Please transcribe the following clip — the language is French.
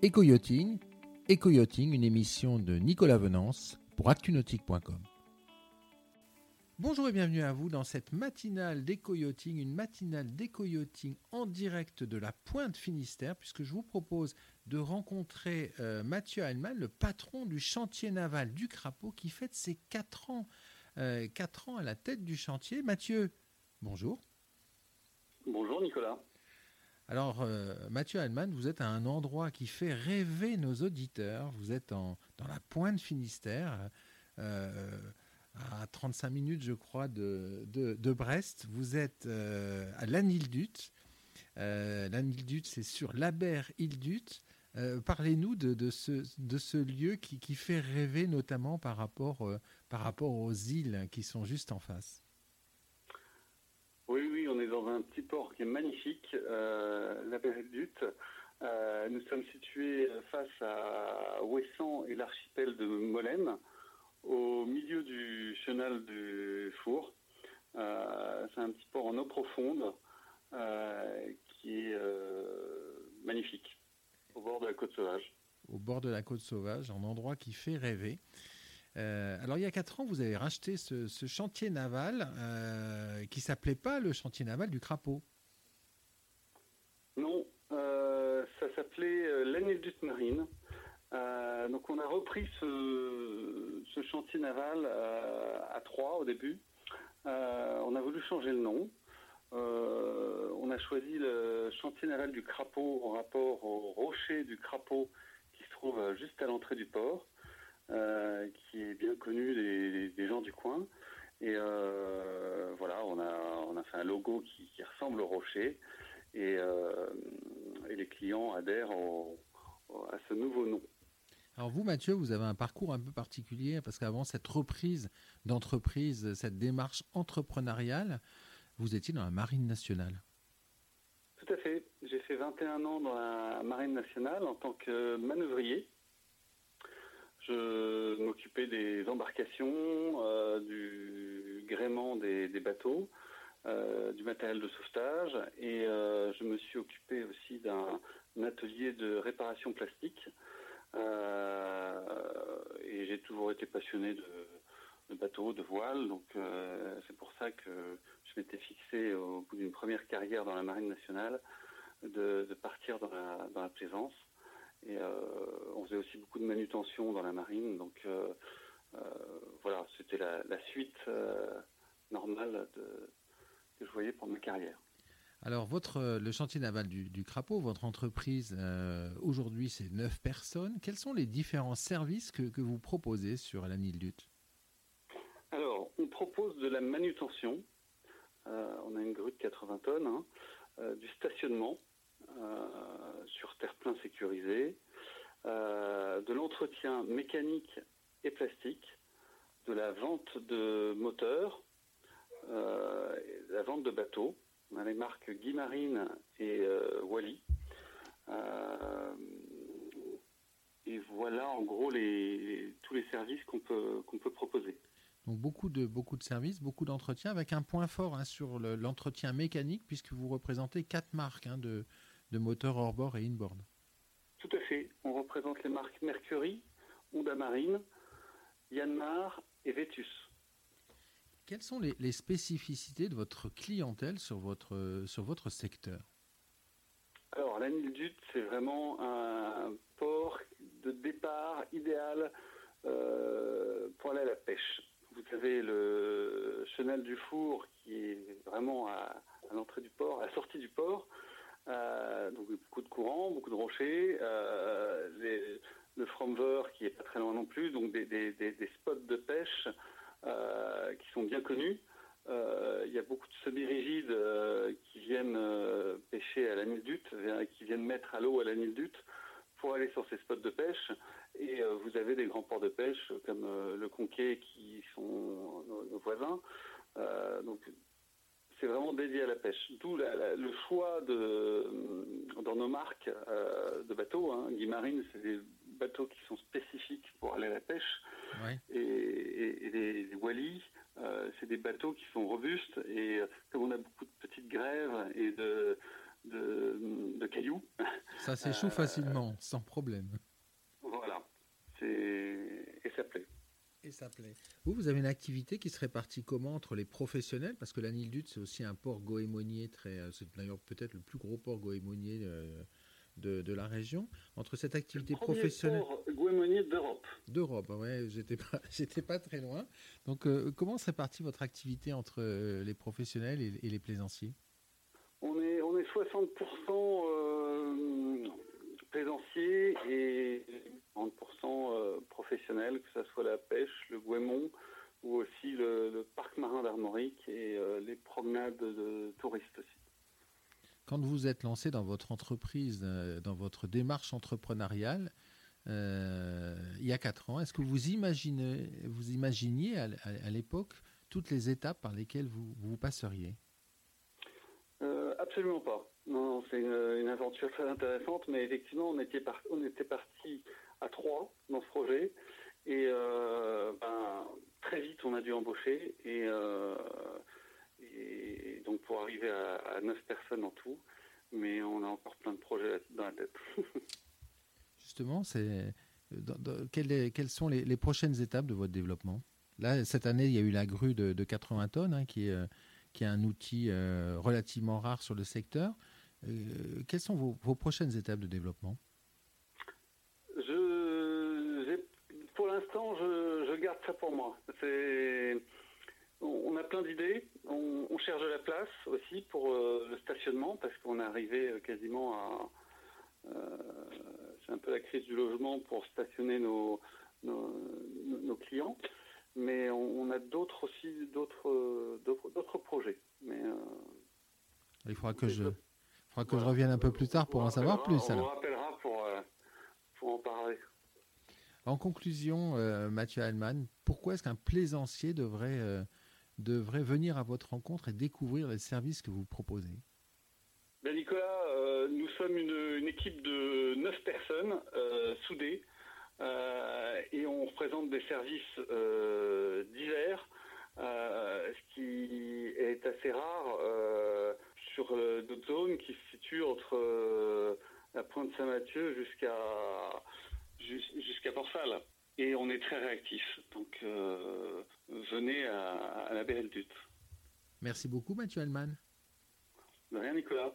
Éco-yachting, une émission de Nicolas Venance pour actunautique.com. Bonjour et bienvenue à vous dans cette matinale d'éco-yachting, une matinale d'éco-yachting en direct de la Pointe Finistère, puisque je vous propose de rencontrer euh, Mathieu Heilmann, le patron du chantier naval du Crapaud, qui fête ses 4 ans, euh, 4 ans à la tête du chantier. Mathieu, bonjour. Bonjour Nicolas. Alors, euh, Mathieu Heilmann, vous êtes à un endroit qui fait rêver nos auditeurs. Vous êtes dans la pointe Finistère, euh, à 35 minutes, je crois, de, Brest. Vous êtes euh, à Lanildut. Euh, Lanildut, c'est sur l'Aber-Ildut. Euh, Parlez-nous de, de, ce, lieu qui, fait rêver, notamment euh, par rapport aux îles qui sont juste en face. Oui, oui, on est dans un petit port qui est magnifique, euh, la Belle-Dut. Euh, nous sommes situés face à Ouessant et l'archipel de Molène, au milieu du chenal du Four. Euh, C'est un petit port en eau profonde qui est magnifique, au bord de la côte sauvage. au bord de la côte sauvage, un endroit qui fait rêver. Euh, alors il y a quatre ans, vous avez racheté ce, chantier naval euh, qui s'appelait pas le chantier naval du Crapaud. Non, euh, ça s'appelait l'Anildut Marine. Donc on a repris ce, chantier naval à Troyes au début. On a voulu changer le nom. On a choisi le chantier naval du Crapaud en rapport au rocher du Crapaud qui se trouve juste à l'entrée du port, qui est bien connu des, gens du coin. Et euh, voilà, on a, on a fait un logo qui, qui ressemble au rocher et, euh, et les clients adhèrent au- au- à ce nouveau nom. Alors vous, Mathieu, vous avez un parcours un peu particulier parce qu'avant cette reprise d'entreprise, cette démarche entrepreneuriale, vous étiez dans la marine nationale. Tout à fait. J'ai fait 21 ans dans la marine nationale en tant que manœuvrier. Je m'occupais des embarcations, euh, du gréement des, bateaux, euh, du matériel de sauvetage et euh, je me suis occupé aussi d'un un atelier de réparation plastique. Et j'ai toujours été passionné de, bateaux, de voiles, donc c'est pour ça que je m'étais fixé au bout d'une première carrière dans la marine nationale de, de partir dans la, dans la plaisance. Et euh, on faisait aussi beaucoup de manutention dans la marine, donc euh, euh, voilà, c'était la, la suite normale de, que je voyais pour ma carrière. Alors votre, le chantier naval du, du Crapaud, votre entreprise, euh, aujourd'hui c'est 9 personnes. Quels sont les différents services que, que vous proposez sur la Nildut Alors, on propose de la manutention. Euh, on a une grue de 80 tonnes, hein, euh, du stationnement sur terre-plein sécurisé, euh, de l'entretien mécanique et plastique, de la vente de moteurs, euh, et de la vente de bateaux. Les marques Guimarine et euh, Wally. Euh, et voilà en gros tous les services qu'on peut, qu'on peut proposer. Donc beaucoup de, beaucoup de services, beaucoup d'entretien, avec un point fort hein, sur le- l'entretien mécanique, puisque vous représentez quatre marques hein, de, de moteurs hors-bord et inboard. Tout à fait. On représente les marques Mercury, Honda Marine, Yanmar et Vetus. Quelles sont les, les spécificités de votre clientèle sur votre, sur votre secteur? Alors, la Nildut, c'est vraiment un port de départ idéal euh, pour aller à la pêche. Vous avez le chenal du four qui est vraiment à, à l'entrée du port, à la sortie du port. Euh, donc beaucoup de courants, beaucoup de rochers, euh, le Fromver qui est pas très loin non plus, donc des, des- des- spots de pêche euh, qui sont bien connus. Il y a beaucoup de semi-rigides qui viennent pêcher à la Nildut, euh, qui viennent mettre à l'eau à la Nildut pour aller sur ces spots de pêche. Et vous avez des grands ports de pêche comme le Conquet qui sont nos, voisins. C'est vraiment dédié à la pêche. D'où la- la- le choix de, dans nos marques euh, de bateaux. Hein. Guimarine, c'est des bateaux qui sont spécifiques pour aller à la pêche. Ouais. Et, et- et les, les Wally, euh, c'est des bateaux qui sont robustes. Et euh, comme on a beaucoup de petites grèves et de, de, de cailloux, Ça s'échoue facilement, sans problème. Voilà. Et ça plaît. Vous, vous avez une activité qui se répartit comment entre les professionnels? Parce que la Nildut, c'est aussi un port goémonier très. C'est d'ailleurs peut-être le plus gros port goémonier de, de, la région. Entre cette activité le professionnelle. port goémonier d'Europe. D'Europe, ouais, j'étais pas, j'étais pas très loin. Donc, euh, comment se répartit votre activité entre euh, les professionnels et, les plaisanciers? On est, on est 60% euh, plaisanciers et 30% professionnels, que ce soit la pêche, le goémon ou aussi le, parc marin d'Armorique et les promenades de touristes aussi. Quand vous êtes lancé dans votre entreprise, dans votre démarche entrepreneuriale, euh, il y a quatre ans. Est-ce que vous imaginez, vous imaginiez à, l'époque toutes les étapes par lesquelles vous, passeriez? euh, Absolument pas. Non, c'est une, aventure très intéressante, mais effectivement, on était, on était parti à trois dans ce projet. Et euh, ben, très vite, on a dû embaucher. Et, et donc, pour arriver à, neuf personnes en tout. Mais on a encore plein de projets dans la tête. justement, c'est quelles, sont les, prochaines étapes de votre développement? Là, cette année, il y a eu la grue de, 80 tonnes, hein, qui, euh, qui est un outil euh, relativement rare sur le secteur. Euh, quelles sont vos, prochaines étapes de développement? Pour l'instant, je, garde ça pour moi. On a plein d'idées. On, cherche de la place aussi pour le stationnement parce qu'on est arrivé quasiment à, c'est un peu la crise du logement pour stationner nos, clients. Mais on, a d'autres aussi, d'autres, d'autres projets. Mais, euh, Il faudra que je, faudra que je revienne un peu plus tard pour en savoir plus. On vous rappellera pour, euh, pour en parler. En conclusion, euh, Mathieu Allman, pourquoi est-ce qu'un plaisancier devrait, devrait venir à votre rencontre et découvrir les services que vous proposez? Ben Nicolas, nous sommes une, équipe de neuf personnes euh, soudées euh, et on représente des services euh, divers, ce qui est assez rare sur d'autres zones qui se situent entre la pointe Saint-Mathieu jusqu'à jusqu'à port Et on est très réactifs. Donc venez à, la BL Merci beaucoup Mathieu Allman. De rien Nicolas.